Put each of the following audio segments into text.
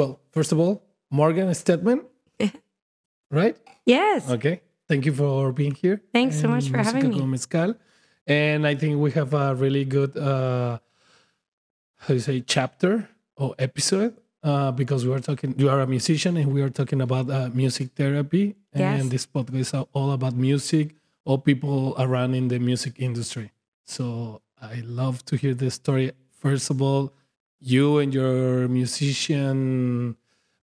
Well, first of all, Morgan Stedman, right? Yes. Okay. Thank you for being here. Thanks so much for having me. Mezcal. And I think we have a really good, uh, how do you say, chapter or episode uh, because we are talking, you are a musician and we are talking about uh, music therapy. Yes. And this podcast is all about music or people around in the music industry. So I love to hear the story. First of all, you and your musician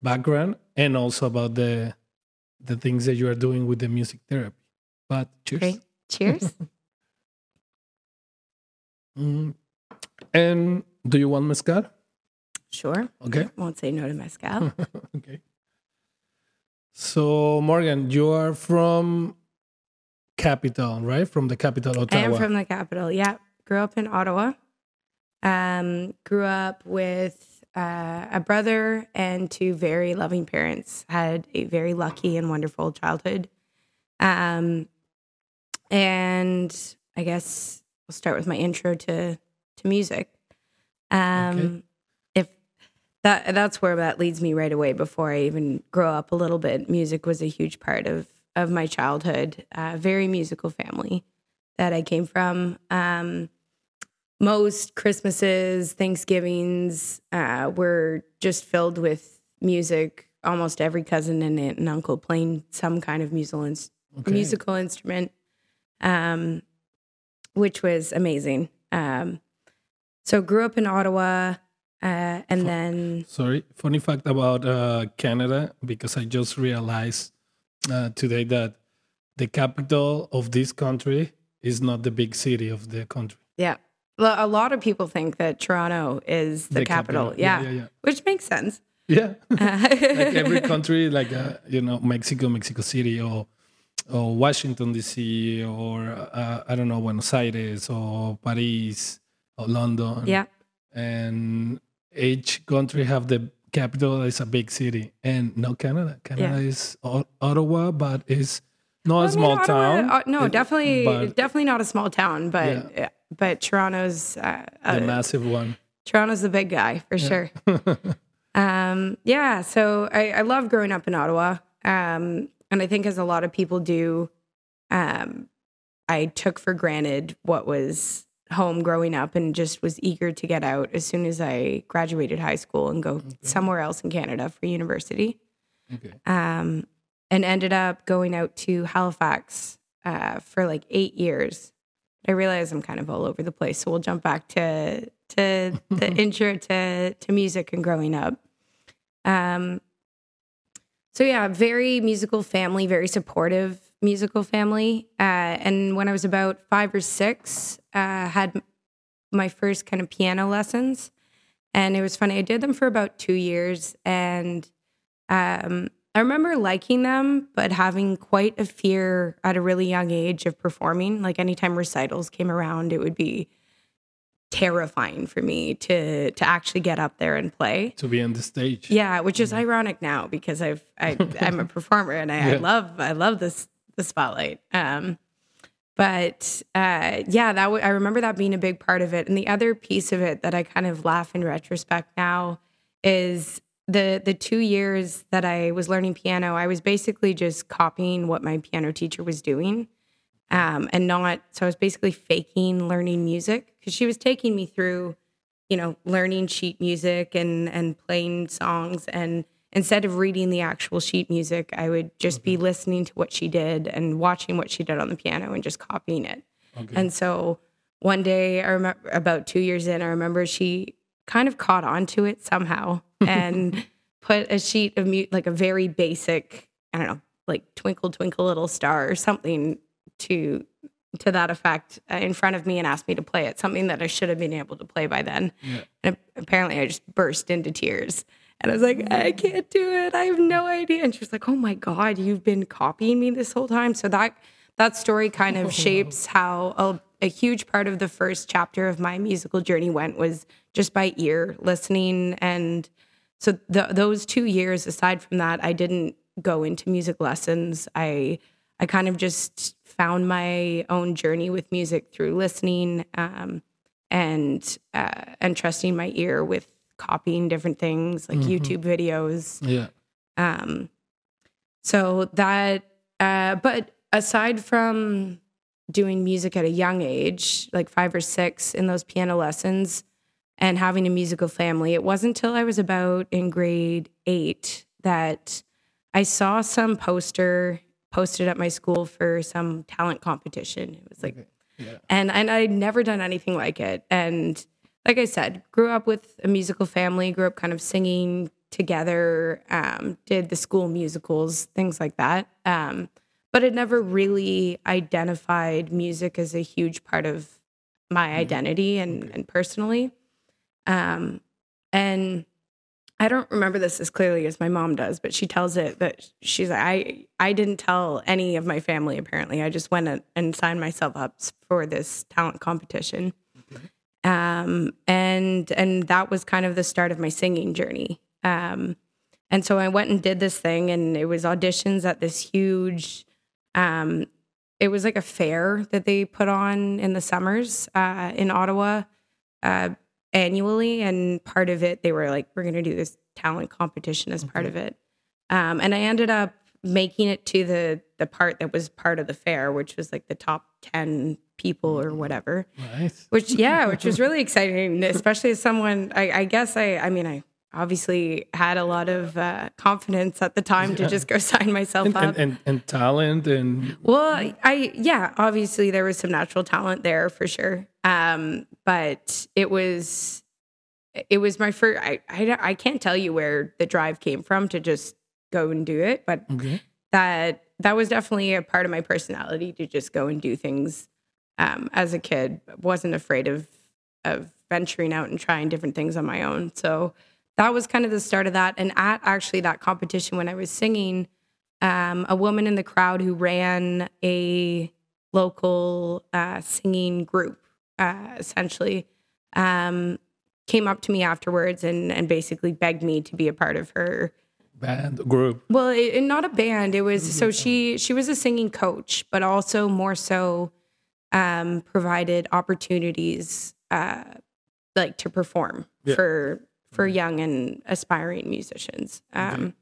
background and also about the the things that you are doing with the music therapy. But cheers. Great. Cheers. Mm. And do you want mezcal? sure. Okay. Won't say no to mezcal. okay. So Morgan, you are from capital, right? From the capital, Ottawa. I am from the capital. Yeah. Grew up in Ottawa. Um, grew up with uh, a brother and two very loving parents. Had a very lucky and wonderful childhood. Um, and I guess we'll start with my intro to to music. Um, Okay. If that that's where that leads me right away. Before I even grow up a little bit, music was a huge part of of my childhood. Uh, very musical family that I came from. Um, most Christmases, Thanksgivings uh, were just filled with music. Almost every cousin and aunt and uncle playing some kind of musical ins- Okay. musical instrument, um, which was amazing. Um, so grew up in Ottawa, uh, and Fu- then Sorry, funny fact about uh, Canada because I just realized uh, today that the capital of this country is not the big city of the country. yeah, a lot of people think that Toronto is the, capital. Yeah, Yeah, yeah, yeah. which makes sense. Yeah, Uh, like every country, like uh, you know, Mexico, Mexico City, or or Washington D.C., or uh, I don't know, Buenos Aires, or Paris, or London. yeah, and each country have the capital is a big city, and no Canada. Canada is O- Ottawa, but it's not a I mean, small Ottawa- town. uh, no, It- definitely, but definitely not a small town, but Yeah. But Toronto's uh, the uh, massive one. Toronto's the big guy for sure. um, yeah, so I, I love growing up in Ottawa, um, and I think as a lot of people do, um, I took for granted what was home growing up, and just was eager to get out as soon as I graduated high school and go somewhere else in Canada for university. Okay. um, and ended up going out to Halifax uh, for like eight years. I realize I'm kind of all over the place, so we'll jump back to to the intro to to music and growing up. Um, so yeah, very musical family, very supportive musical family. Uh, and when I was about five or six, uh, had my first kind of piano lessons, and it was funny. I did them for about two years, and um, I remember liking them, but having quite a fear at a really young age of performing. Like anytime recitals came around, it would be terrifying for me to to actually get up there and play. To be on the stage. Yeah, which is ironic now because I've I, I'm a performer and I, I love I love this the spotlight. Um, but uh, yeah, that w- I remember that being a big part of it. And the other piece of it that I kind of laugh in retrospect now is the the two years that I was learning piano. I was basically just copying what my piano teacher was doing, um, and not. So I was basically faking learning music because she was taking me through you know, learning sheet music and and playing songs and instead of reading the actual sheet music, I would just be listening to what she did and watching what she did on the piano and just copying it. Okay. And so one day I remember about 2 years in, I remember she kind of caught on to it somehow and put a sheet of mute like a very basic, I don't know, like twinkle twinkle little star or something to to that effect uh, in front of me and asked me to play it, something that I should have been able to play by then. Yeah. And apparently I just burst into tears. And I was like, I can't do it. I have no idea. And she was like, Oh my God, you've been copying me this whole time. So that that story kind of shapes how a, a huge part of the first chapter of my musical journey went was just by ear listening. And so the, those two years, aside from that, I didn't go into music lessons. I I kind of just found my own journey with music through listening um, and uh, and trusting my ear with copying different things like Mhm. YouTube videos. Yeah. Um, so that, uh, but aside from doing music at a young age, like five or six, in those piano lessons and having a musical family, it wasn't until I was about in grade eight that I saw some poster posted at my school for some talent competition. It was like, Okay. Yeah. and and I'd never done anything like it. And like I said, grew up with a musical family, grew up kind of singing together, um, did the school musicals, things like that. Um, but it never really identified music as a huge part of my identity and, and personally. Um, and I don't remember this as clearly as my mom does, but she tells it that she's like, I, I didn't tell any of my family apparently. I just went and, signed myself up for this talent competition. Um, and and that was kind of the start of my singing journey. Um, and so I went and did this thing, and it was auditions at this huge. Um, it was like a fair that they put on in the summers uh, in Ottawa uh, annually, and part of it they were like, "We're going to do this talent competition as part of it." Um, and I ended up making it to the the part that was part of the fair, which was like the top ten people or whatever Right. which yeah which was really exciting especially as someone i, I guess i i mean i obviously had a lot of uh, confidence at the time to just go sign myself And, up and, and, and talent and well i yeah obviously there was some natural talent there for sure um but it was it was my first I, I i can't tell you where the drive came from to just go and do it but okay. that that was definitely a part of my personality to just go and do things um, as a kid. wasn't afraid of of venturing out and trying different things on my own. So that was kind of the start of that. And at actually that competition when I was singing, um, a woman in the crowd who ran a local uh, singing group, uh, essentially, um, came up to me afterwards and and basically begged me to be a part of her band group. well, it, not a band. It was so she she was a singing coach, but also more so um, provided opportunities uh, like to perform Yeah. for for young and aspiring musicians. Um,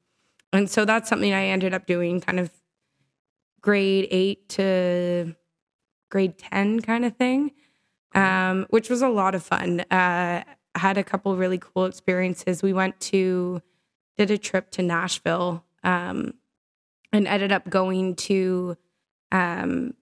And so that's something I ended up doing, kind of grade eight to grade ten kind of thing, um, which was a lot of fun. Uh, I had a couple really cool experiences. We went to did a trip to Nashville um, and ended up going to um,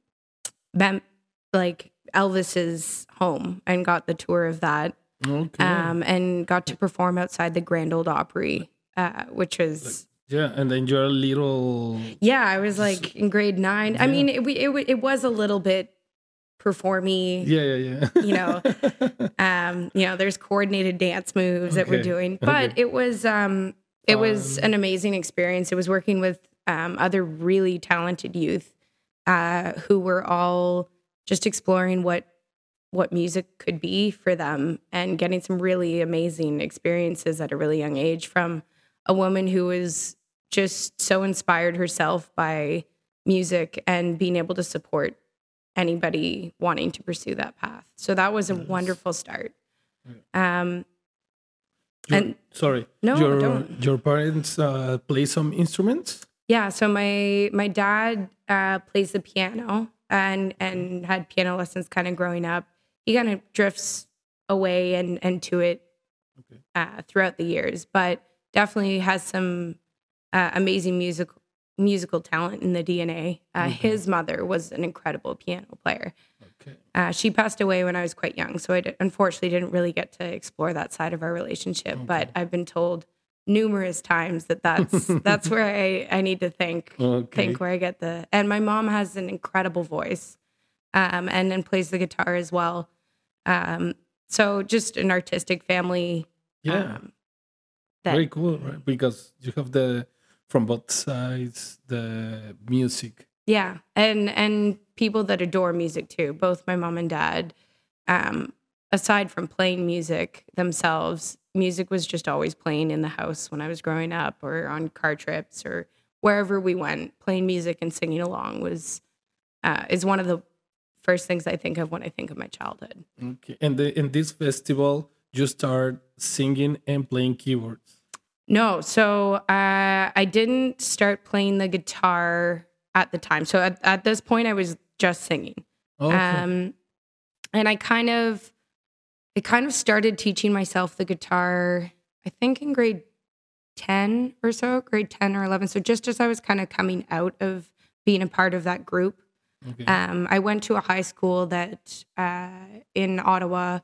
like Elvis's home and got the tour of that Okay. um, and got to perform outside the Grand Ole Opry, uh, which was yeah, and then you're a little. yeah, I was like in grade nine. I mean, it, it it was a little bit performy. Yeah, yeah, yeah. You know, um, you know, there's coordinated dance moves that we're doing, but okay. it was um, it was an amazing experience. It was working with um, other really talented youth uh, who were all just exploring what what music could be for them and getting some really amazing experiences at a really young age from a woman who was just so inspired herself by music and being able to support anybody wanting to pursue that path. So that was a wonderful start. Um, Your- and- sorry. No, your don't. your parents uh, play some instruments. yeah, so my my dad uh, plays the piano and and had piano lessons kind of growing up. He kind of drifts away and and to it Okay. uh, throughout the years, but definitely has some uh, amazing musical musical talent in the DNA. Uh, His mother was an incredible piano player. Okay. Uh, she passed away when I was quite young, so I d- unfortunately didn't really get to explore that side of our relationship. But I've been told numerous times that that's that's where I, I need to think Okay. think where I get the. And my mom has an incredible voice, um, and then plays the guitar as well. Um, so just an artistic family. Yeah. um, that Very cool, right? Because you have the from both sides the music. Yeah, and and people that adore music too. Both my mom and dad. Um, aside from playing music themselves, music was just always playing in the house when I was growing up, or on car trips, or wherever we went. Playing music and singing along was uh, is one of the first things I think of when I think of my childhood. Okay. And the, in this festival, you start singing and playing keyboards? No, so uh, I didn't start playing the guitar at the time. So at, at this point, I was just singing. Okay. Um, and I kind of, I kind of started teaching myself the guitar. I think in grade ten or so, grade ten or eleven. So just as I was kind of coming out of being a part of that group, okay. um, I went to a high school that uh, in Ottawa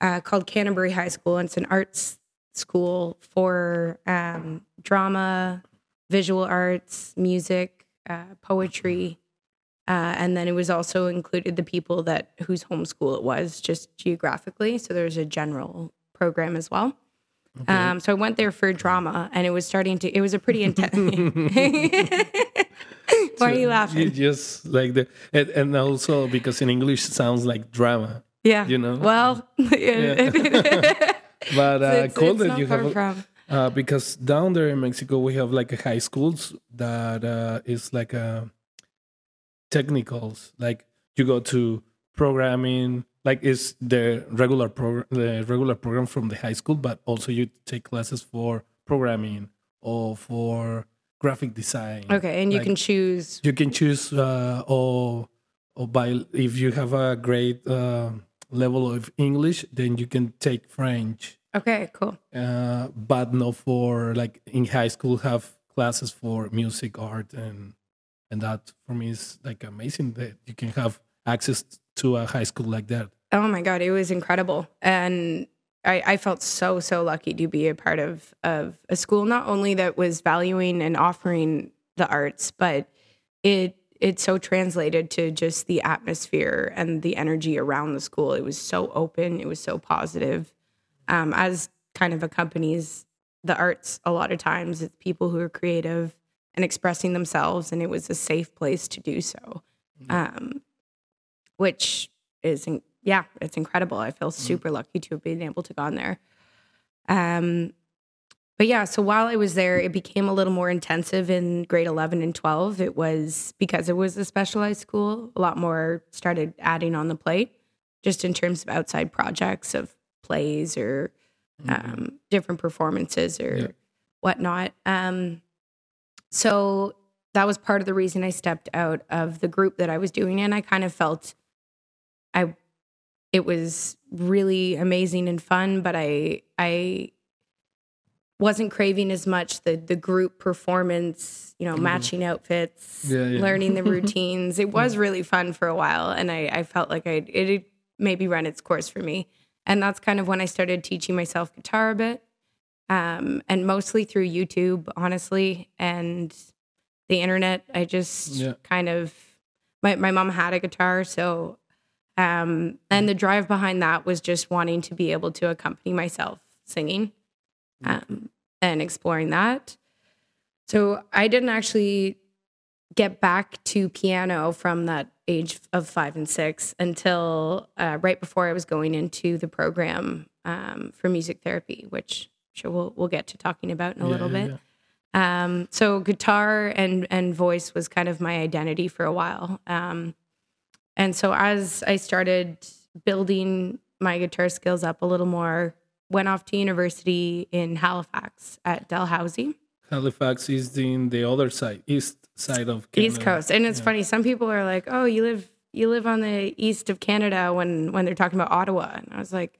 uh, called Canterbury High School, and it's an arts school for um, drama, visual arts, music, uh, poetry, uh, and then it was also included the people that whose homeschool it was, just geographically. So there's a general program as well. Um, so I went there for drama, and it was starting to. It was a pretty intense. Why are you You laughing? just like the and, and also because in English it sounds like drama. Yeah, you know? Well, yeah. But uh, it's, cool it's that you have from. uh, because down there in Mexico we have like a high schools that uh, is like a technicals. Like you go to programming, like it's the regular program, the regular program from the high school, but also you take classes for programming or for graphic design. Okay, and you Like, can choose. you can choose uh, or or by if you have a great uh, level of English, then you can take French. Okay, cool. Uh, but no for like in high school have classes for music, art, and and that for me is like amazing that you can have access to a high school like that. Oh my god, it was incredible, and I, I felt so so lucky to be a part of of a school not only that was valuing and offering the arts, but it it so translated to just the atmosphere and the energy around the school. It was so open, it was so positive. Um, as kind of accompanies the arts a lot of times, it's people who are creative and expressing themselves, and it was a safe place to do so. Um, which is yeah, it's incredible. I feel super lucky to have been able to go on there. Um, but yeah, so while I was there, it became a little more intensive in grade 11 and 12. It was because it was a specialized school, a lot more started adding on the plate, just in terms of outside projects of plays or um, different performances or Yeah. whatnot. Um, so that was part of the reason I stepped out of the group that I was doing in. I kind of felt I it was really amazing and fun, but I I wasn't craving as much the the group performance, you know, matching outfits, Yeah, yeah. learning the routines. It was really fun for a while, and I I felt like I it maybe run its course for me, and that's kind of when I started teaching myself guitar a bit, um, and mostly through YouTube, honestly, and the internet. I just Yeah. kind of my my mom had a guitar, so um, and the drive behind that was just wanting to be able to accompany myself singing um, and exploring that. So I didn't actually get back to piano from that age of five and six until uh, right before I was going into the program um, for music therapy, which I'm sure we'll, we'll get to talking about in a Yeah, little yeah, bit. Um, so guitar and and voice was kind of my identity for a while. Um, and so as I started building my guitar skills up a little more, went off to university in Halifax at Dalhousie, Halifax is in the other side, east side of Canada. East Coast. And it's Yeah. funny, some people are like, "Oh, you live you live on the east of Canada," when when they're talking about Ottawa, and I was like,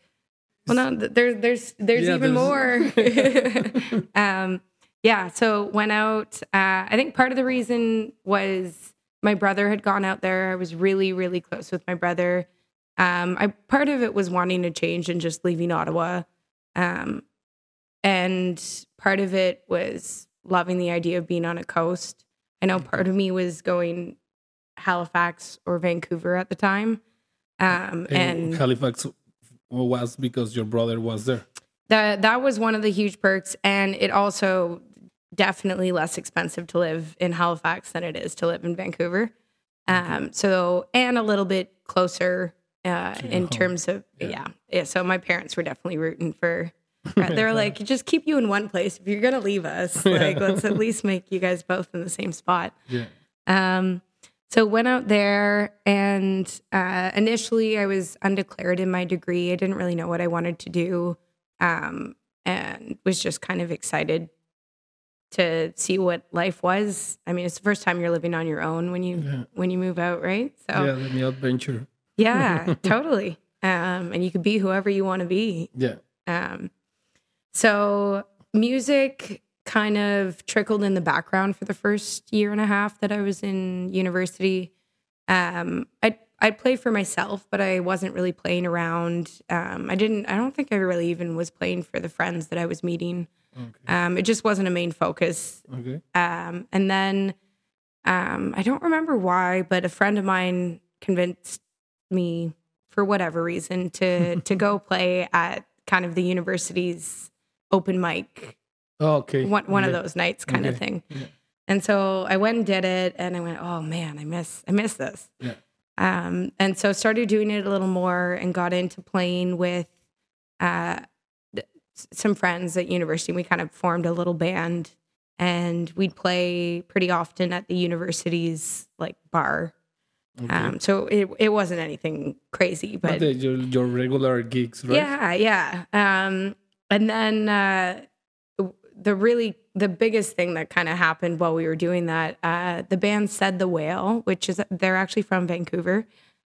"Well, no, th- there, there's there's Yeah, even there's- more." um, yeah. So went out. Uh, I think part of the reason was my brother had gone out there. I was really really close with my brother. Um, I part of it was wanting to change and just leaving Ottawa. Um, and part of it was loving the idea of being on a coast. I know part of me was going Halifax or Vancouver at the time. Um, And and Halifax was because your brother was there. that that was one of the huge perks. And it also definitely less expensive to live in Halifax than it is to live in Vancouver. Um, so and a little bit closer uh, in home. terms of Yeah. yeah. yeah. So my parents were definitely rooting for. uh, They're like, just keep you in one place. If you're gonna leave us, like, let's at least make you guys both in the same spot. Yeah. Um, so went out there and uh, initially I was undeclared in my degree. I didn't really know what I wanted to do, um, and was just kind of excited to see what life was. I mean, it's the first time you're living on your own when you Yeah. when you move out, right? So Yeah, the new adventure. yeah, totally. Um, and you could be whoever you want to be. Yeah. Um, so music kind of trickled in the background for the first year and a half that I was in university. Um, I I'd play for myself, but I wasn't really playing around. Um, I didn't. I don't think I really even was playing for the friends that I was meeting. Okay. Um, it just wasn't a main focus. Okay. Um, and then um, I don't remember why, but a friend of mine convinced me for whatever reason to to go play at kind of the university's open mic Oh, okay. one one of those nights kind of thing. Yeah. And so I went and did it, and I went, oh man, I miss I miss this. Yeah. Um, and so started doing it a little more and got into playing with uh, some friends at university. We kind of formed a little band, and we'd play pretty often at the university's like bar. Okay. Um, so it it wasn't anything crazy, but but the, your, your regular gigs, right? yeah, yeah. Um, and then uh, the really the biggest thing that kind of happened while we were doing that, uh, the band said the whale, which is they're actually from Vancouver.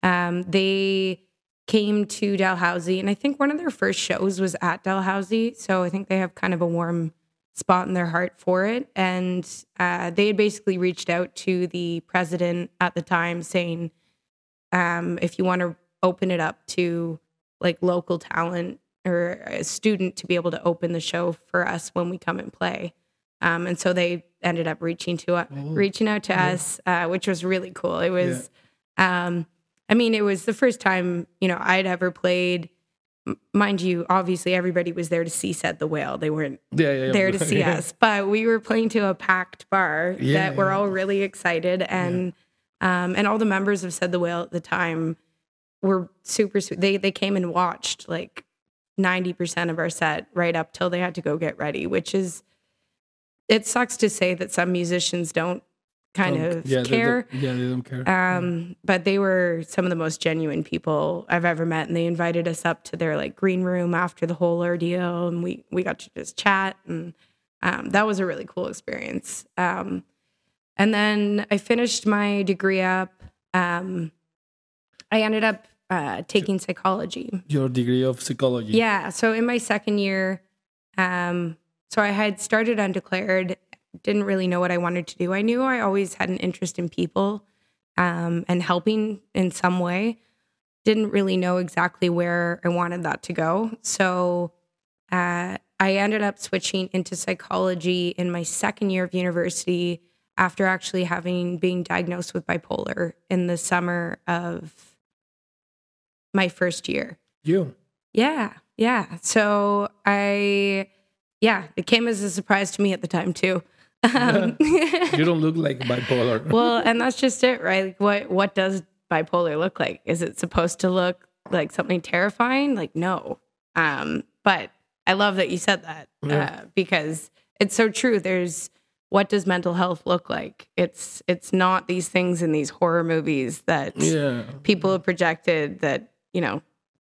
Um, they came to Dalhousie, and I think one of their first shows was at Dalhousie. So I think they have kind of a warm spot in their heart for it. And uh, they had basically reached out to the president at the time saying, um, if you want to open it up to like local talent or a student to be able to open the show for us when we come and play. Um, and so they ended up reaching to us, Oh, reaching out to yeah. us, uh, which was really cool. It was, um, I mean, it was the first time you know I'd ever played. Mind you, obviously everybody was there to see "Said the Whale." They weren't Yeah, yeah, yeah. there to see us, but we were playing to a packed bar that we're all really excited, and um, and all the members of Said the Whale at the time were super sweet. They they came and watched like ninety percent of our set right up till they had to go get ready, which is it sucks to say that some musicians don't kind Don't- of yeah, care. don't- yeah, they don't care. Um, but they were some of the most genuine people I've ever met, and they invited us up to their like green room after the whole ordeal, and we we got to just chat, and um, that was a really cool experience. Um, and then I finished my degree up. Um, I ended up uh, taking psychology. your degree of psychology. Yeah. So in my second year, um, so I had started undeclared, didn't really know what I wanted to do. I knew I always had an interest in people um, and helping in some way. Didn't really know exactly where I wanted that to go. So uh, I ended up switching into psychology in my second year of university after actually having being diagnosed with bipolar in the summer of my first year. You. Yeah, yeah. So I, yeah, it came as a surprise to me at the time too. Um, You don't look like bipolar. well, and that's just it, right? Like, what what does bipolar look like? Is it supposed to look like something terrifying? Like, no. Um, but I love that you said that Yeah. uh, because it's so true. There's what does mental health look like? It's it's not these things in these horror movies that yeah. people have projected that you know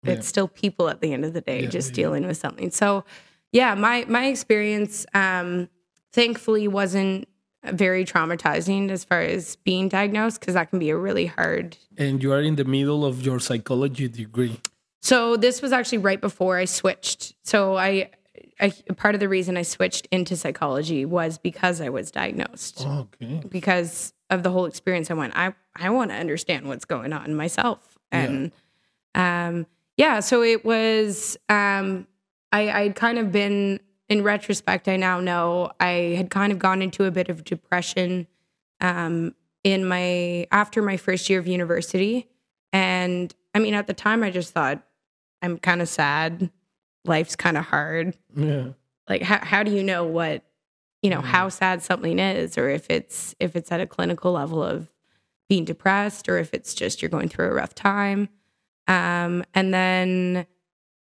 Yeah. it's still people at the end of the day Yeah, just yeah. dealing with something so yeah my my experience um thankfully wasn't very traumatizing as far as being diagnosed because that can be a really hard And you are in the middle of your psychology degree. so this was actually right before i switched so i I, part of the reason I switched into psychology was because I was diagnosed. Okay. because of the whole experience i went i i want to understand what's going on in myself Yeah. and um yeah so it was um i i'd kind of been in retrospect i now know i had kind of gone into a bit of depression um in my after my first year of university. And i mean at the time i just thought i'm kind of sad. Life's kind of hard. Yeah. like how, how do you know what you know Mhm. how sad something is? Or if it's if it's at a clinical level of being depressed or if it's just you're going through a rough time. Um and then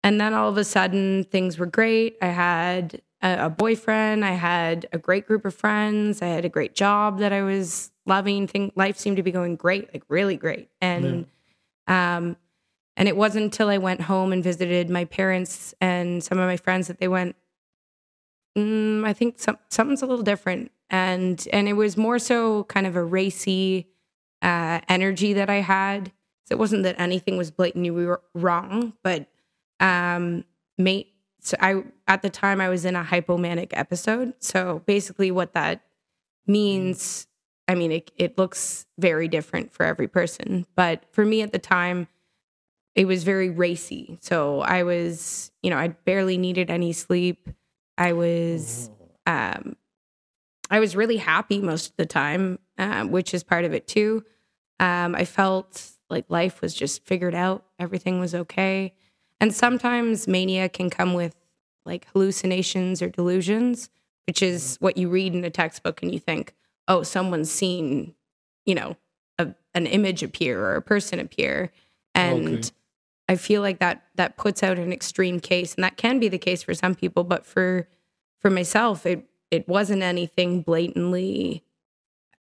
and then all of a sudden things were great i had a, a boyfriend. I had a great group of friends. I had a great job that I was loving. Think life seemed to be going great, like really great. And um, and it wasn't until I went home and visited my parents and some of my friends that they went. Mm, I think some, something's a little different, and and it was more so kind of a racy uh, energy that I had. So it wasn't that anything was blatantly wrong, but um, mate. So I at the time I was in a hypomanic episode. So basically, what that means, I mean, it it looks very different for every person, but for me at the time, it was very racy. So I was, you know, I barely needed any sleep. I was, um, I was really happy most of the time, um, which is part of it too. Um, I felt like life was just figured out, everything was okay. And sometimes mania can come with like hallucinations or delusions, which is mm-hmm. what you read in a textbook and you think, oh, someone's seen, you know, a, an image appear or a person appear. And okay. I feel like that that puts out an extreme case, and that can be the case for some people. But for for myself, it it wasn't anything blatantly,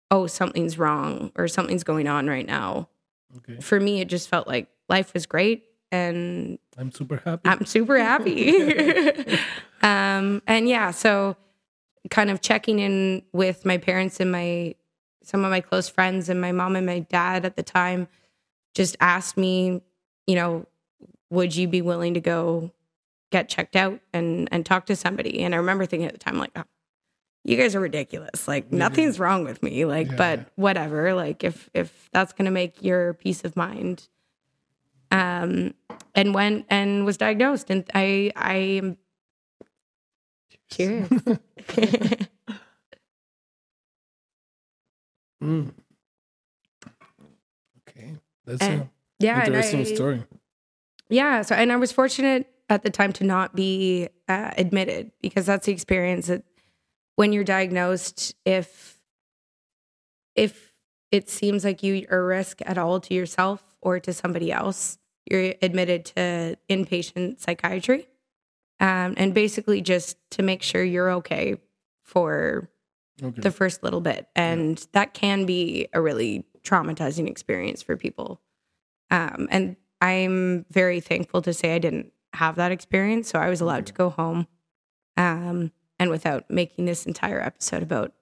oh, something's wrong or something's going on right now. Okay. For me, it just felt like life was great and I'm super happy. I'm super happy. um, and yeah, so kind of checking in with my parents and my some of my close friends and my mom and my dad at the time just asked me, you know, would you be willing to go get checked out and and talk to somebody? And I remember thinking at the time, like, oh, you guys are ridiculous. Like nothing's wrong with me. Like, yeah, but yeah. whatever. Like if if that's gonna make your peace of mind. Um and went and was diagnosed and I I am cheers. mm. Okay. That's and, a yeah, interesting I, story. Yeah. So, and I was fortunate at the time to not be uh, admitted because that's the experience that when you're diagnosed, if if it seems like you are a risk at all to yourself or to somebody else, you're admitted to inpatient psychiatry, um, and basically just to make sure you're okay for okay. the first little bit, and yeah. that can be a really traumatizing experience for people. Um, and I'm very thankful to say I didn't have that experience. So I was allowed to go home. Um, and without making this entire episode about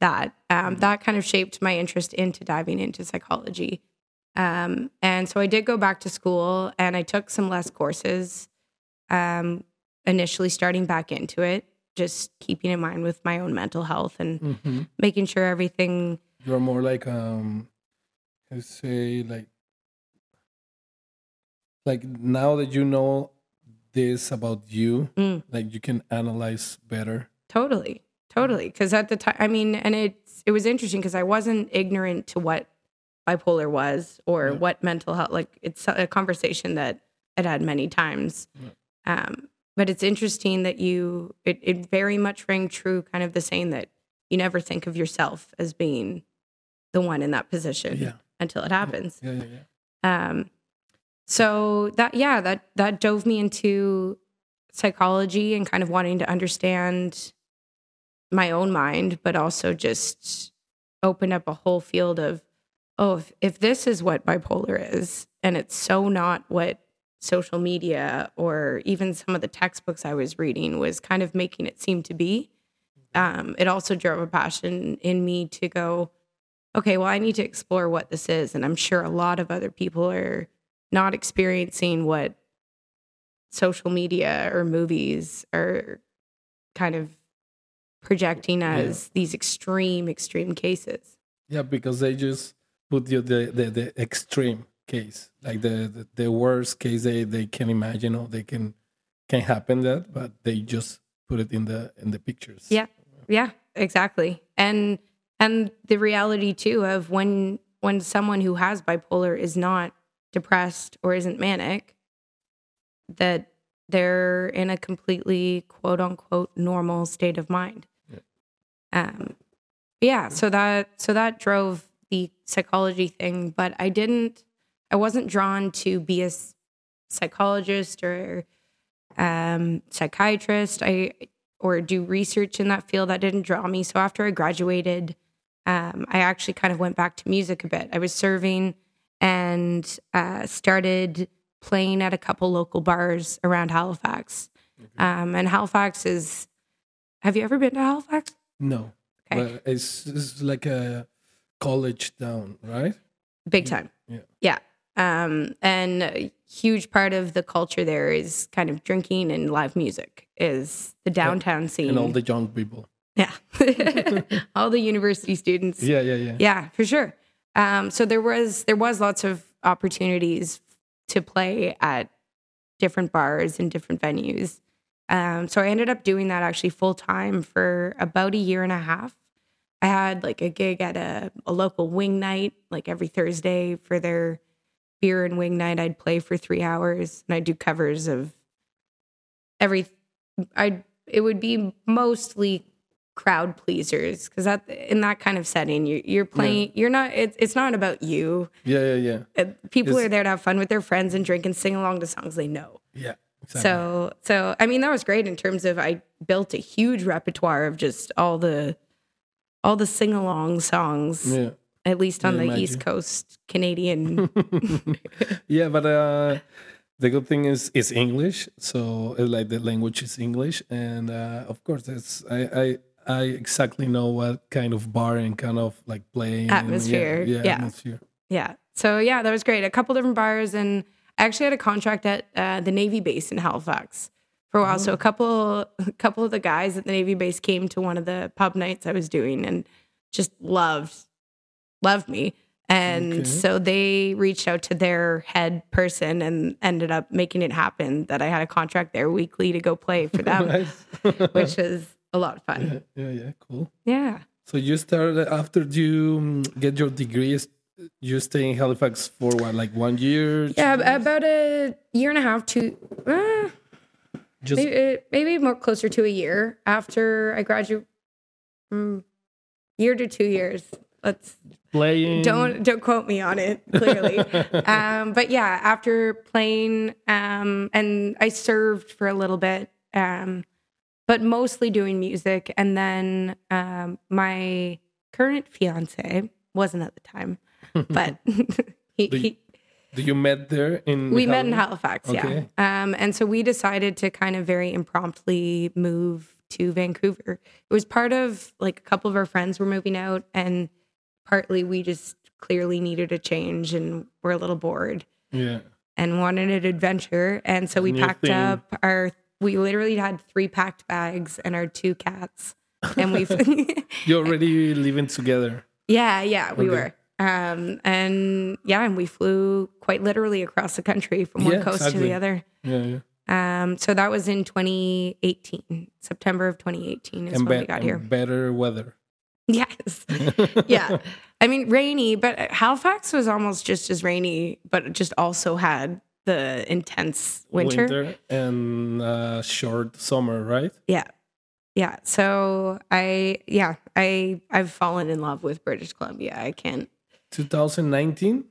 that, um, mm-hmm. that kind of shaped my interest into diving into psychology. Um, and so I did go back to school and I took some less courses, um, initially starting back into it, just keeping in mind with my own mental health and mm-hmm. making sure everything. You're more like, um, I say, like like now that you know this about you mm. like you can analyze better totally totally because at the time i mean and it's it was interesting because i wasn't ignorant to what bipolar was or yeah. what mental health like it's a conversation that i'd had many times yeah. um, but it's interesting that you it, it very much rang true kind of the saying that you never think of yourself as being the one in that position yeah. until it happens yeah, yeah, yeah. Um, so that yeah that that dove me into psychology and kind of wanting to understand my own mind but also just open up a whole field of oh if, if this is what bipolar is and it's so not what social media or even some of the textbooks i was reading was kind of making it seem to be um, it also drove a passion in me to go okay well i need to explore what this is and i'm sure a lot of other people are not experiencing what social media or movies are kind of projecting as yeah. these extreme, extreme cases. Yeah, because they just put you the, the, the extreme case, like the, the, the worst case they, they can imagine or they can can happen that, but they just put it in the in the pictures. Yeah, yeah, exactly. And and the reality too of when when someone who has bipolar is not depressed or isn't manic, that they're in a completely quote unquote normal state of mind. Yeah. Um, yeah, so that so that drove the psychology thing, but I didn't I wasn't drawn to be a psychologist or um, psychiatrist. I or do research in that field that didn't draw me. So after I graduated, um, I actually kind of went back to music a bit. I was serving and uh, started playing at a couple local bars around Halifax. Um, and Halifax is, have you ever been to Halifax? No, Okay. it's, it's like a college town, right? Big time. Yeah. Yeah. Um, and a huge part of the culture there is kind of drinking and live music is the downtown scene. And all the young people. yeah. all the university students. Yeah, yeah, yeah. Yeah, for sure. Um, so there was there was lots of opportunities to play at different bars and different venues. Um, so I ended up doing that actually full time for about a year and a half. I had like a gig at a, a local wing night, like every Thursday for their beer and wing night. I'd play for three hours and I'd do covers of every. I it would be mostly crowd pleasers because that in that kind of setting you, you're playing you're not it's, it's not about you Yeah, yeah, yeah. Uh, people It's- are there to have fun with their friends and drink and sing along to songs they know Yeah. Exactly. so so i mean that was great in terms of i built a huge repertoire of just all the all the sing-along songs yeah. at least on Yeah, the east coast canadian yeah, but uh, the good thing is it's English, so uh, like the language is English, and uh, of course, it's I, I I exactly know what kind of bar and kind of like playing and- Atmosphere, Yeah, yeah. atmosphere. Yeah. So yeah, that was great. A couple different bars, and I actually had a contract at uh, the Navy base in Halifax for a while. So a couple, a couple of the guys at the Navy base came to one of the pub nights I was doing, and just loved, loved me. And Okay. so they reached out to their head person and ended up making it happen that I had a contract there weekly to go play for them, which was a lot of fun. yeah, yeah, yeah, cool. Yeah. So you started after you mm, get your degrees. You stay in Halifax for what, like one year? Yeah, about a year and a half, two, uh, Just maybe, maybe more closer to a year after I graduate. Mm, year to two years. Let's playing. don't don't quote me on it clearly. um, but yeah, after playing, um, and I served for a little bit, um, but mostly doing music. And then um, my current fiance wasn't at the time, but he, you- he Do you met there in? we met in Halifax? Halifax, Okay. yeah. Um, and so we decided to kind of very impromptly move to Vancouver. It was part of like a couple of our friends were moving out, and partly we just clearly needed a change and we're a little bored Yeah. and wanted an adventure. And so we New packed thing. up our, we literally had three packed bags and our two cats. And we, You already living together. yeah, yeah, we Okay. were. Um, and yeah, and we flew quite literally across the country from one Yeah, coast to the other. Yeah, yeah. Um, so that was in 2018, September of 2018 is And, when be- we got and here. better weather. Yes. yeah. I mean, rainy, but Halifax was almost just as rainy, but it just also had the intense winter. and uh, short summer, right? Yeah. Yeah. So I, yeah, I, I've fallen in love with British Columbia. I can't, 2019.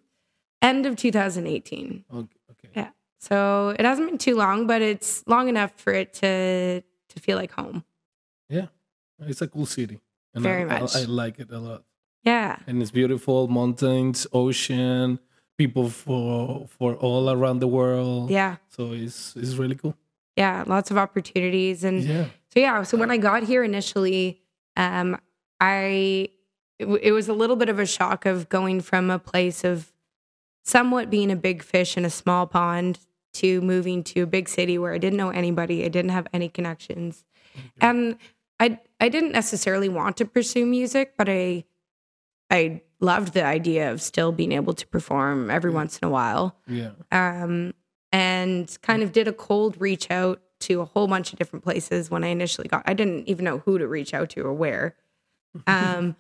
end of 2018. Okay. okay. Yeah. So it hasn't been too long, but it's long enough for it to, to feel like home. Yeah, it's a cool city. And Very I, I- much. I, like it a lot. Yeah. And it's beautiful mountains, ocean, people for for all around the world. Yeah. So it's it's really cool. Yeah. Lots of opportunities. And Yeah. So yeah, so when I got here initially, um, I it, it was a little bit of a shock of going from a place of somewhat being a big fish in a small pond to moving to a big city where I didn't know anybody, I didn't have any connections, and I I didn't necessarily want to pursue music, but I I loved the idea of still being able to perform every once in a while Yeah. um, and kind of did a cold reach out to a whole bunch of different places when I initially got. I didn't even know who to reach out to or where, um,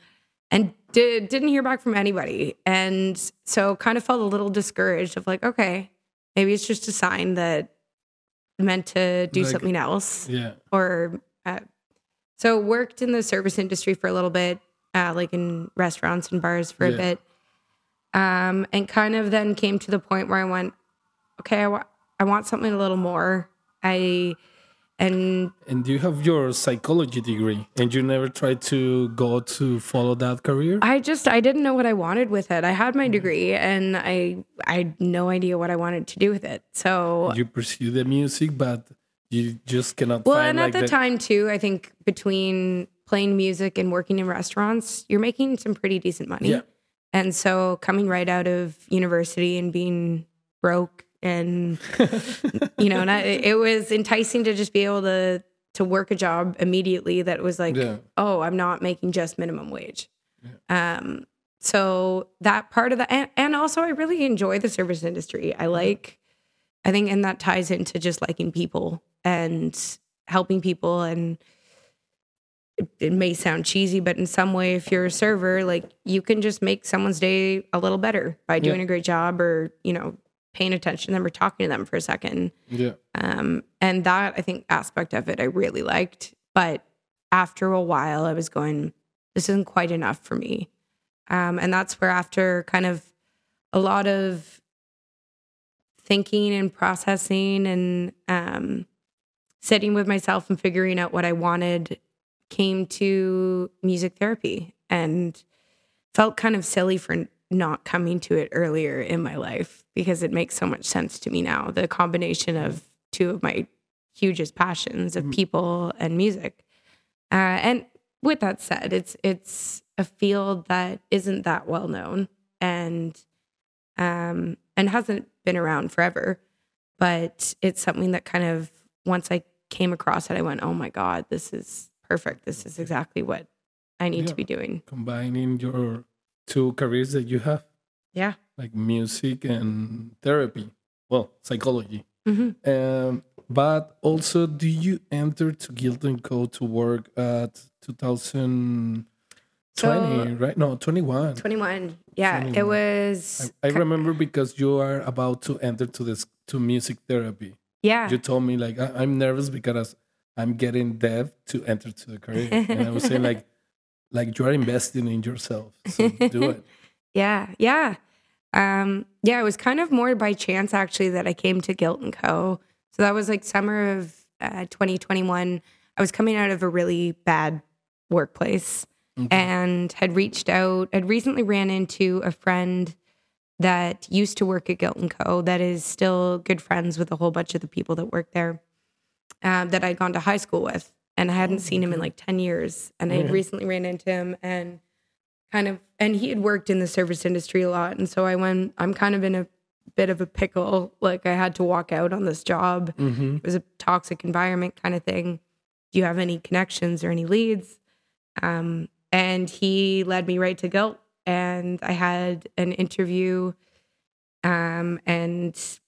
and did, didn't hear back from anybody. And so kind of felt a little discouraged of like, okay, maybe it's just a sign that I'm meant to do Like- something else Yeah. or uh, so worked in the service industry for a little bit uh, like in restaurants and bars for Yeah. a bit um, and kind of then came to the point where i went okay I wa- I want something a little more i and And you have your psychology degree, and you never tried to go to follow that career? I just I didn't know what I wanted with it. I had my degree and I I had no idea what I wanted to do with it. So you pursue the music, but you just cannot well, find and like at the, time too, I think between playing music and working in restaurants, you're making some pretty decent money. Yeah. And so coming right out of university and being broke and you know, and I, it was enticing to just be able to to work a job immediately that was like, Yeah. oh, I'm not making just minimum wage. Um, so that part of the and, and also I really enjoy the service industry. I like, I think, and that ties into just liking people and helping people and it, it may sound cheesy, but in some way, if you're a server, like you can just make someone's day a little better by doing a great job or, you know, paying attention to them or talking to them for a second. Yeah. Um, and that I think aspect of it I really liked. But after a while, I was going, this isn't quite enough for me. Um, and that's where, after kind of a lot of thinking and processing and um, sitting with myself and figuring out what I wanted, came to music therapy and felt kind of silly for not coming to it earlier in my life because it makes so much sense to me now. The combination of two of my hugest passions of people and music. Uh, and with that said, it's it's a field that isn't that well known and um, and hasn't been around forever. But it's something that kind of once I came across it, I went, "Oh my god, this is perfect. This is exactly what I need Yeah. to be doing." Combining your two careers that you have, Yeah. like music and therapy. Well, psychology. hmm Um, but also, do you enter to Guilt and Co to work at 2020, So- right? No, 21. 21. Yeah, it was. I, I remember because you are about to enter to this to music therapy. Yeah. You told me like I, I'm nervous because I'm getting deaf to enter to the career, and I was saying like, like you are investing in yourself, so do it. Yeah, yeah. Um, yeah, it was kind of more by chance actually that I came to Guilt and Co. So that was like summer of uh, 2021. I was coming out of a really bad workplace and had reached out. I'd recently ran into a friend that used to work at Guilt and Co. That is still good friends with a whole bunch of the people that work there. Um, that I'd gone to high school with, and I hadn't seen him in like 10 years. And I had recently ran into him and kind of and he had worked in the service industry a lot and so i went i'm kind of in a bit of a pickle like i had to walk out on this job. Mm-hmm. it was a toxic environment kind of thing. Do you have any connections or any leads? Um, and he led me right to guilt and i had an interview um, and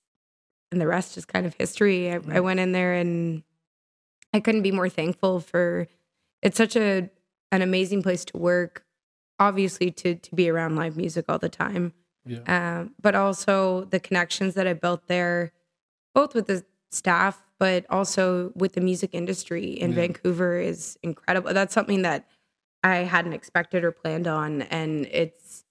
and the rest is kind of history. I, I went in there and i couldn't be more thankful for it's such a an amazing place to work obviously to to be around live music all the time Yeah. um, but also the connections that I built there, both with the staff, but also with the music industry in Yeah. Vancouver is incredible. That's something that I hadn't expected or planned on, and it's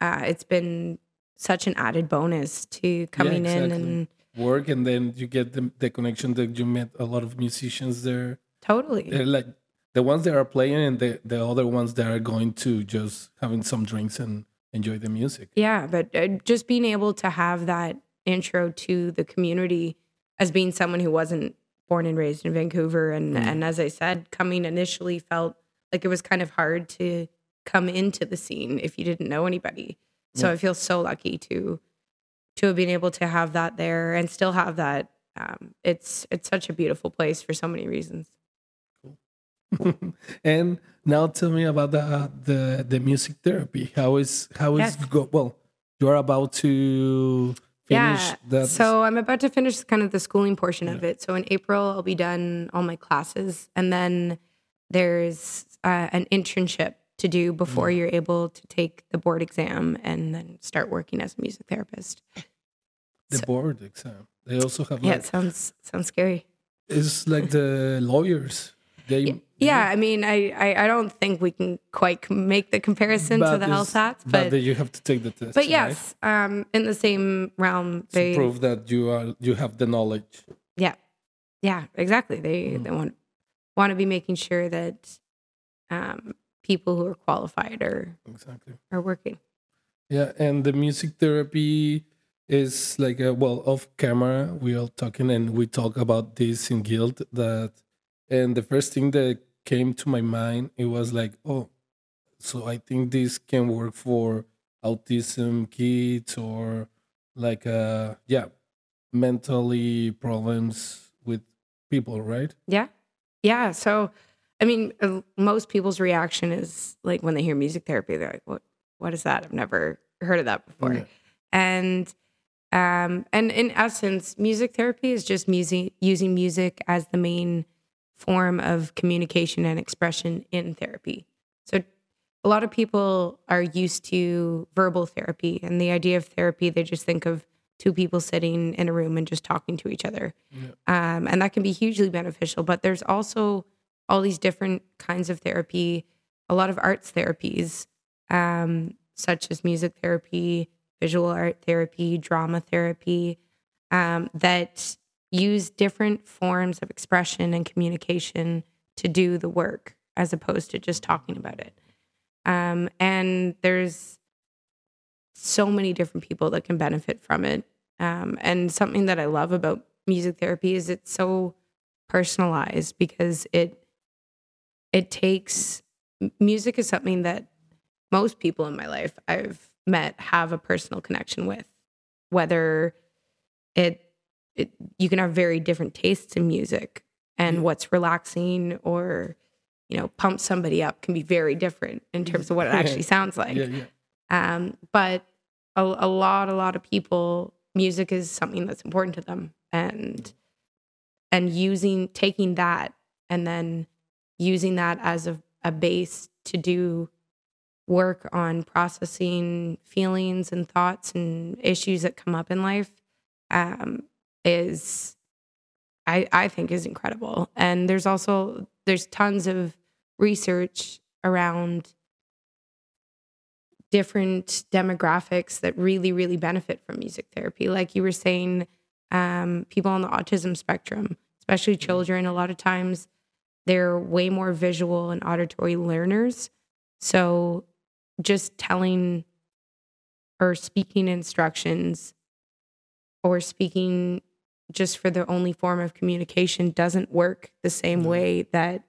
uh, it's been such an added bonus to coming in exactly. and Work and then you get the, the connection that you met a lot of musicians there. totally They're like the ones that are playing and the, the other ones that are going to just having some drinks and enjoy the music. Yeah, but uh, just being able to have that intro to the community as being someone who wasn't born and raised in Vancouver, and Mm. and as I said, coming initially felt like it was kind of hard to come into the scene if you didn't know anybody. So Yeah. I feel so lucky to to have been able to have that there and still have that. Um, it's it's such a beautiful place for so many reasons. and now tell me about the the the music therapy. How is how is Yes. go well? You're about to finish yeah. that. So I'm about to finish kind of the schooling portion of it. So in April, I'll be done all my classes, and then there's uh, an internship to do before Mm. you're able to take the board exam and then start working as a music therapist. The so- board exam. They also have Yeah, like it sounds sounds scary. it's like the lawyers. They Yeah, I mean, I, I, I don't think we can quite make the comparison to the it's- LSATs, but but you have to take the test. but right? yes, um, in the same realm, to they prove that you are you have the knowledge. Yeah. Yeah, exactly. They Mm. they want want to be making sure that um, people who are qualified are Exactly. are working. Yeah, and the music therapy is like a, well off camera. We are talking and we talk about this in guilt that, and the first thing that came to my mind it was like, oh, so I think this can work for autism kids or like uh yeah, mentally problems with people, right? Yeah, yeah. So, I mean, uh, most people's reaction is like when they hear music therapy, they're like, "What? What is that? I've never heard of that before." Yeah. And um, and in essence, music therapy is just music using music as the main form of communication and expression in therapy. So a lot of people are used to verbal therapy and the idea of therapy, they just think of two people sitting in a room and just talking to each other. Yeah. Um, and that can be hugely beneficial. But there's also all these different kinds of therapy, a lot of arts therapies, um, such as music therapy, visual art therapy, drama therapy, um, that use different forms of expression and communication to do the work as opposed to just talking about it. Um, and there's so many different people that can benefit from it. Um, and something that I love about music therapy is it's so personalized because it it takes music is something that most people in my life I've met have a personal connection with. Whether it, it you can have very different tastes in music and what's relaxing or you know pump somebody up can be very different in terms of what it actually sounds like. yeah, yeah. Um, but a, a lot, a lot of people, music is something that's important to them, and and using taking that and then using that as a, a base to do work on processing feelings and thoughts and issues that come up in life um, is I, I think is incredible. And there's also there's tons of research around different demographics that really really benefit from music therapy. Like you were saying um, people on the autism spectrum especially children a lot of times they're way more visual and auditory learners. So just telling or speaking instructions or speaking just for the only form of communication doesn't work the same No. way that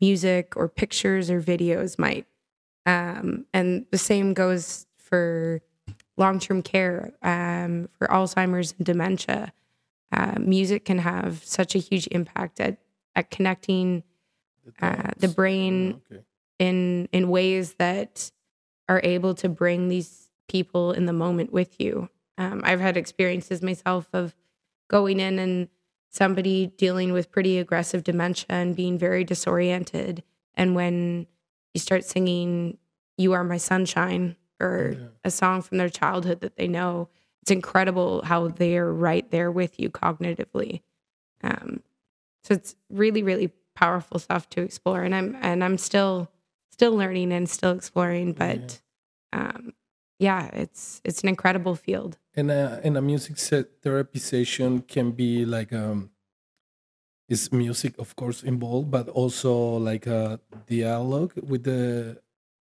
music or pictures or videos might um, and the same goes for long-term care um, for alzheimer's and dementia uh, music can have such a huge impact at, at connecting Uh, the brain- Okay. in in ways that are able to bring these people in the moment with you. Um, I've had experiences myself of going in and somebody dealing with pretty aggressive dementia and being very disoriented, and when you start singing "You Are My Sunshine" or Yeah. a song from their childhood that they know, it's incredible how they are right there with you cognitively. Um, so it's really, really powerful stuff to explore, and I'm and I'm still still learning and still exploring, but um, yeah, it's it's an incredible field. And a, and a music set therapy session can be like um is music of course involved but also like a dialogue with the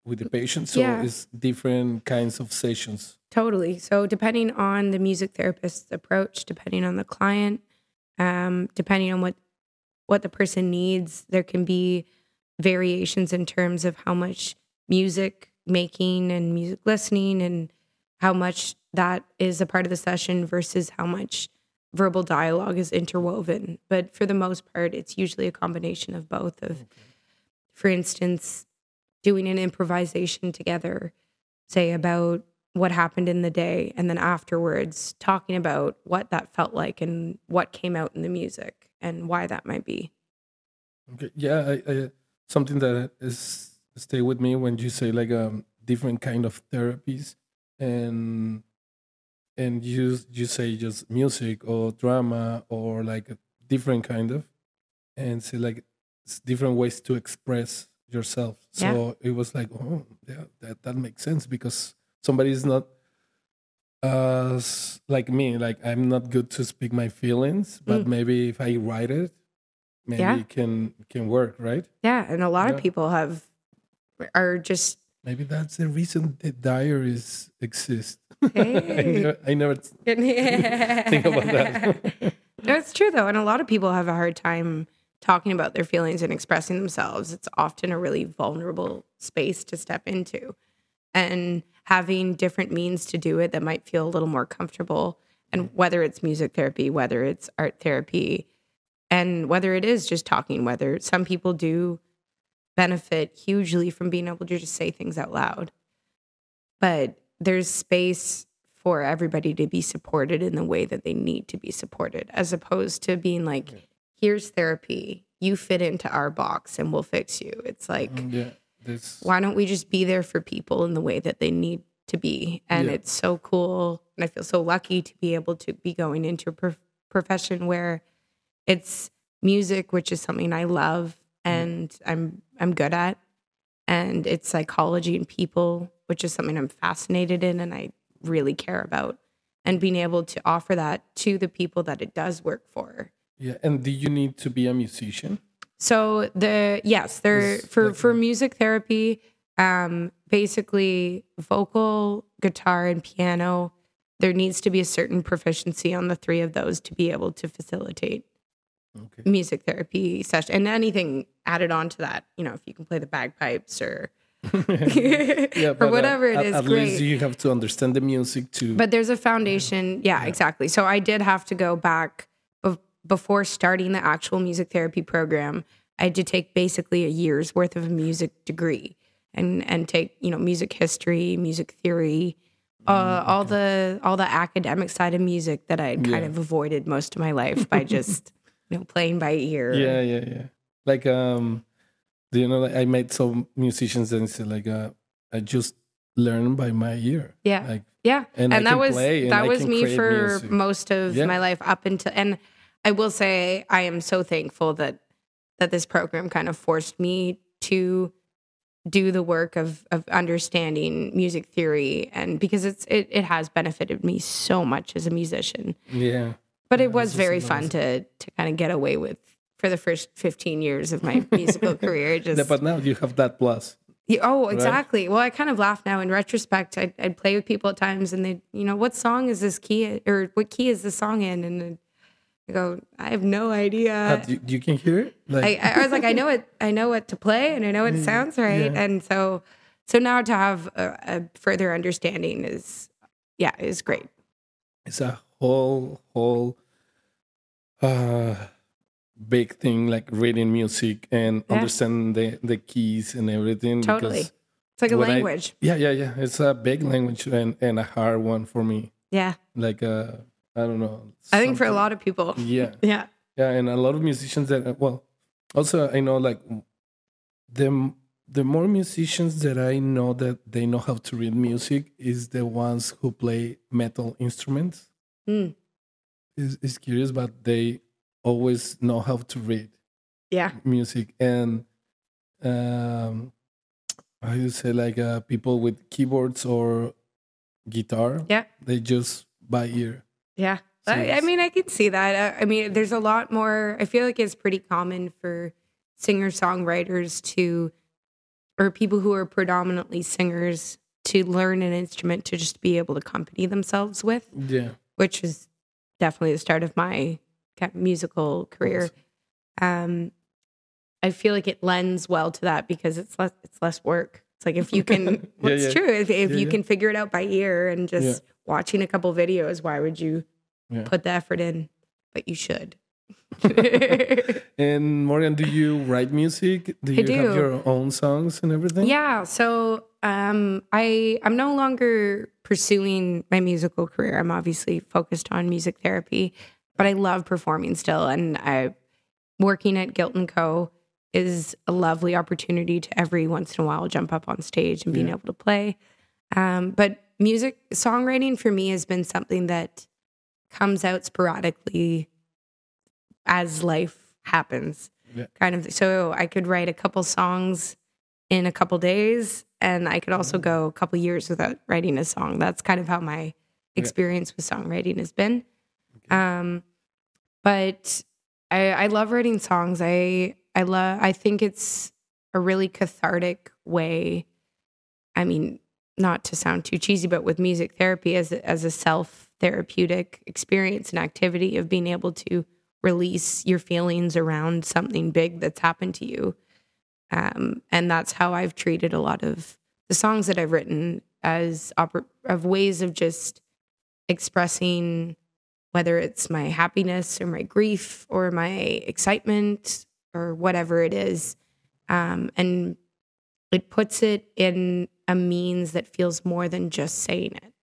with the patient so Yeah. it's different kinds of sessions Totally. So depending on the music therapist's approach, depending on the client, um, depending on what what the person needs, there can be variations in terms of how much music making and music listening and how much that is a part of the session versus how much verbal dialogue is interwoven. But for the most part, it's usually a combination of both of for instance, doing an improvisation together, say about what happened in the day, and then afterwards talking about what that felt like and what came out in the music and why that might be. okay yeah I, I, something that is stay with me when you say like um different kind of therapies and and you you say just music or drama or like a different kind of and say like different ways to express yourself so it was like oh yeah that, that makes sense because somebody is not uh like me like i'm not good to speak my feelings but Mm. maybe if i write it maybe Yeah. can can work, right? Yeah, and a lot Yeah. of people have are just Maybe that's the reason the diaries exist. I, never, I never think about that. No, it's true though, and a lot of people have a hard time talking about their feelings and expressing themselves. It's often a really vulnerable space to step into, and having different means to do it that might feel a little more comfortable. And whether it's music therapy, whether it's art therapy, and whether it is just talking, whether some people do benefit hugely from being able to just say things out loud, but there's space for everybody to be supported in the way that they need to be supported, as opposed to being like, here's therapy, you fit into our box and we'll fix you. It's like, mm, yeah, this. why don't we just be there for people in the way that they need to be? And Yeah. it's so cool. And I feel so lucky to be able to be going into a prof- profession where it's music, which is something I love and I'm I'm good at. And it's psychology and people, which is something I'm fascinated in and I really care about. And being able to offer that to the people that it does work for. Yeah, and do you need to be a musician? So the yes, there for for music therapy, um, basically vocal, guitar, and piano. There needs to be a certain proficiency on the three of those to be able to facilitate Okay. music therapy session and anything added on to that. You know, if you can play the bagpipes or yeah, or uh, whatever it at, At great. least you have to understand the music too. But there's a foundation. Yeah, exactly. So I did have to go back bef- before starting the actual music therapy program. I had to take basically a year's worth of a music degree and and take you know music history, music theory, Mm, uh, all the all the academic side of music that I had kind Yeah. of avoided most of my life by just you know playing by ear. yeah, yeah, yeah. Like um, do you know? Like, I met some musicians and say like uh, I just learn by my ear. Yeah. Like Yeah, And and, that was and that I was me for music. most of Yeah. my life up until and I will say I am so thankful that that this program kind of forced me to do the work of of understanding music theory and because it's it, it has benefited me so much as a musician. yeah, But it was very fun to to kind of get away with for the first 15 years of my musical career just Yeah, but now you have that plus. yeah, oh, exactly. Well, I kind of laugh now in retrospect. I'd, I'd play with people at times and they, you know, what song is this key or what key is this song in? And I go, I have no idea. Uh, you, you can hear it. Like I, I was like, I know it, I know what to play and I know it sounds right. yeah. And so, so now to have a, a further understanding is, yeah, is great. it's a whole whole uh big thing like reading music and Yeah. understanding the the keys and everything Totally. because It's like a when I- language. yeah yeah yeah it's a big language and and a hard one for me yeah. like uh i don't know I think for a lot of people. yeah Yeah. yeah and a lot of musicians that well also i know like the the more musicians that i know that they know how to read music is the ones who play metal instruments Mm. is, is curious, but they always know how to read Yeah. music and um, how you say like uh, people with keyboards or guitar. Yeah. they just by ear. Yeah. So I, I mean, I can see that. Uh, I mean, there's a lot more. I feel like it's pretty common for singer songwriters to, or people who are predominantly singers, to learn an instrument to just be able to accompany themselves with, Yeah, which is definitely the start of my musical career. Um, I feel like it lends well to that because it's less it's less work. It's like if you can, well, it's yeah. true. If, if Yeah, you can figure it out by ear and just watching a couple videos, why would you put the effort in? But you should. and Morgan, do you write music? Do you do. have your own songs and everything? yeah. So um, I I'm no longer pursuing my musical career. I'm obviously focused on music therapy, but I love performing still, and I working at Guilt and Co. is a lovely opportunity to every once in a while jump up on stage and being Yeah. able to play. Um, but music songwriting for me has been something that comes out sporadically as life happens. Yeah. Kind of so I could write a couple songs in a couple days and I could also go a couple years without writing a song. That's kind of how my experience with songwriting has been. Um but I, I love writing songs. I I love I think it's a really cathartic way. I mean, not to sound too cheesy, but with music therapy as as a self therapeutic experience and activity of being able to release your feelings around something big that's happened to you. Um, and that's how I've treated a lot of the songs that I've written as oper- of ways of just expressing whether it's my happiness or my grief or my excitement or whatever it is. Um, and it puts it in a means that feels more than just saying it.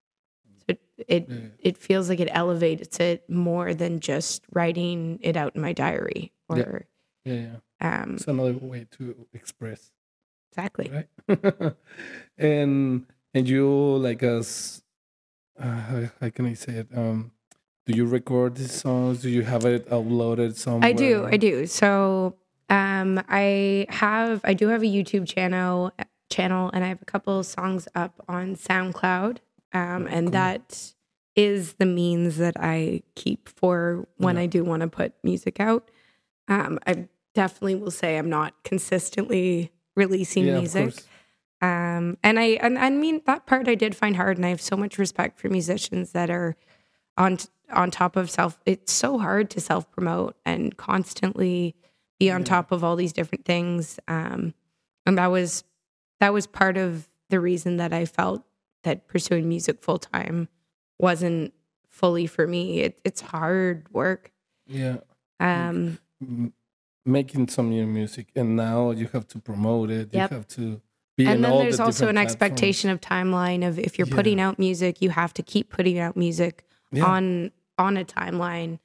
It it, it feels like it elevates it more than just writing it out in my diary or yeah, yeah. yeah. Um, it's another way to express. Exactly. Right. and and you like us. Uh, how, how can I say it? Um, do you record these songs? Do you have it uploaded somewhere? I do. I do. So um, I have. I do have a YouTube channel channel, and I have a couple songs up on SoundCloud, um, and cool. that is the means that I keep for when yeah. I do want to put music out. Um, I definitely will say I'm not consistently releasing yeah, music. Um, and I and I mean that part I did find hard, and I have so much respect for musicians that are on on top of self it's so hard to self promote and constantly be on yeah. top of all these different things um, and that was that was part of the reason that i felt that pursuing music full time wasn't fully for me it, it's hard work yeah um making some new music and now you have to promote it yep. you have to Be and then there's the also an platforms. expectation of timeline of if you're yeah. putting out music you have to keep putting out music yeah. on on a timeline.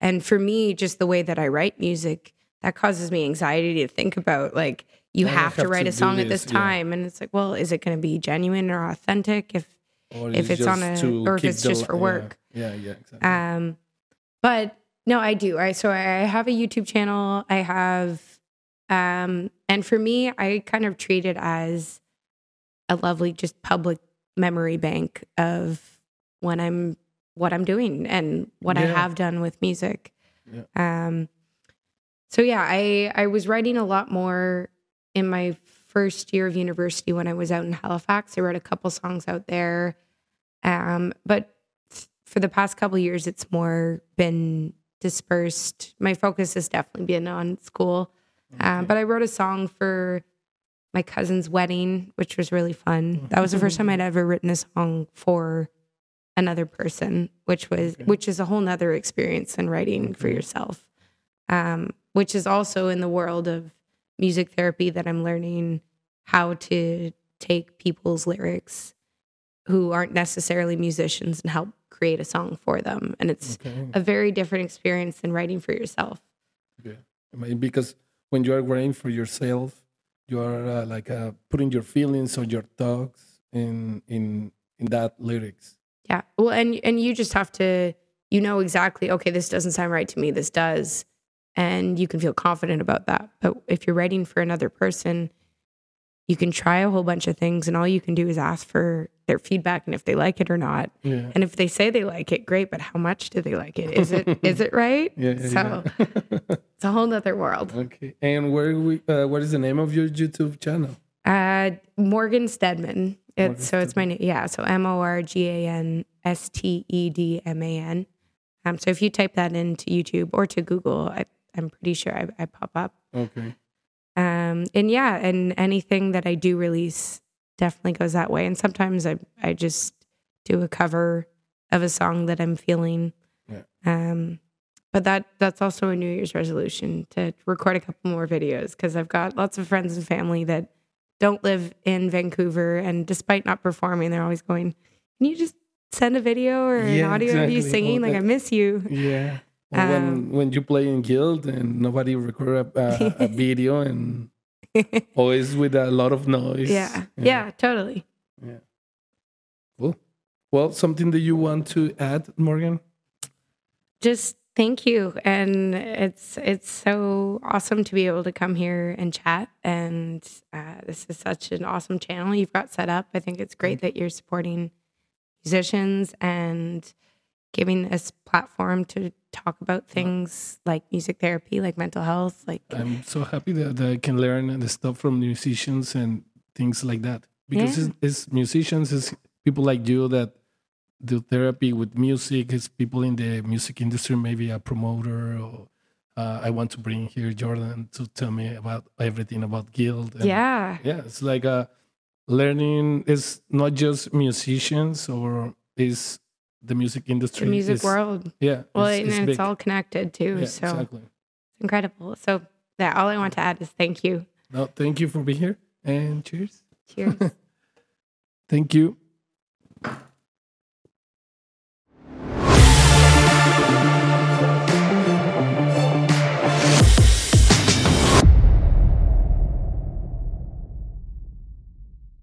And for me, just the way that I write music, that causes me anxiety to think about like you have, have, to write to a song at this time. Yeah. And it's like, well, is it going to be genuine or authentic if or if it's on a or if it's just for work? Yeah, yeah, yeah exactly. Um, but no, I do. I so I have a YouTube channel. I have, um, and for me, I kind of treat it as a lovely, just public memory bank of when I'm what I'm doing and what yeah. I have done with music. Yeah. Um, so yeah, I I was writing a lot more in my first year of university when I was out in Halifax. I wrote a couple songs out there, um, but for the past couple years, it's more been dispersed. My focus has definitely been on school, um, okay. um, but I wrote a song for my cousin's wedding, which was really fun. That was the first time I'd ever written a song for another person, which was okay. which is a whole nother experience than writing okay. for yourself. Um, which is also in the world of music therapy that I'm learning how to take people's lyrics who aren't necessarily musicians and help create a song for them. And it's okay. a very different experience than writing for yourself. Yeah. Because when you are writing for yourself, you are uh, like uh, putting your feelings or your thoughts in in in that lyrics yeah. Well, and and you just have to you know exactly, okay, this doesn't sound right to me, this does. And you can feel confident about that. But if you're writing for another person, you can try a whole bunch of things and all you can do is ask for their feedback and if they like it or not. Yeah. And if they say they like it, great, but how much do they like it? Is it is it right? Yeah. so yeah. it's a whole other world. Okay. And where we uh, what is the name of your YouTube channel? Uh Morgan Stedman. It's so it's my name. Yeah. So M O R G A N S T E D M A N. Um, so if you type that into YouTube or to Google, I, am pretty sure I, I, pop up. Okay. Um, and yeah, and anything that I do release definitely goes that way. And sometimes I I just do a cover of a song that I'm feeling. Yeah. Um, but that that's also a New Year's resolution to record a couple more videos because I've got lots of friends and family that don't live in Vancouver, and despite not performing, they're always going, "Can you just send a video or an audio exactly. of you singing? Well, like I miss you." Yeah. Um, when when you play in guilt and nobody record a, a, a video and always with a lot of noise. Yeah. yeah. Yeah. Totally. Yeah. Cool. Well, something that you want to add, Morgan? Just Thank you. And it's it's so awesome to be able to come here and chat. And uh, this is such an awesome channel you've got set up. I think it's great that you're supporting musicians and giving this platform to talk about things like music therapy, like mental health. Like, I'm so happy that, that I can learn the stuff from musicians and things like that because Yeah. it's, it's musicians, it's people like you that do therapy with music. It's people in the music industry, maybe a promoter or. Uh, I want to bring here Jordan to tell me about everything about Guilt. and- yeah, yeah it's like a learning is not just musicians or is the music industry, the music is- world. yeah Well, it's, and it's it's all connected too. yeah, so exactly it's incredible. So, yeah, all I want to add is thank you. no, thank you for being here and cheers Cheers. thank you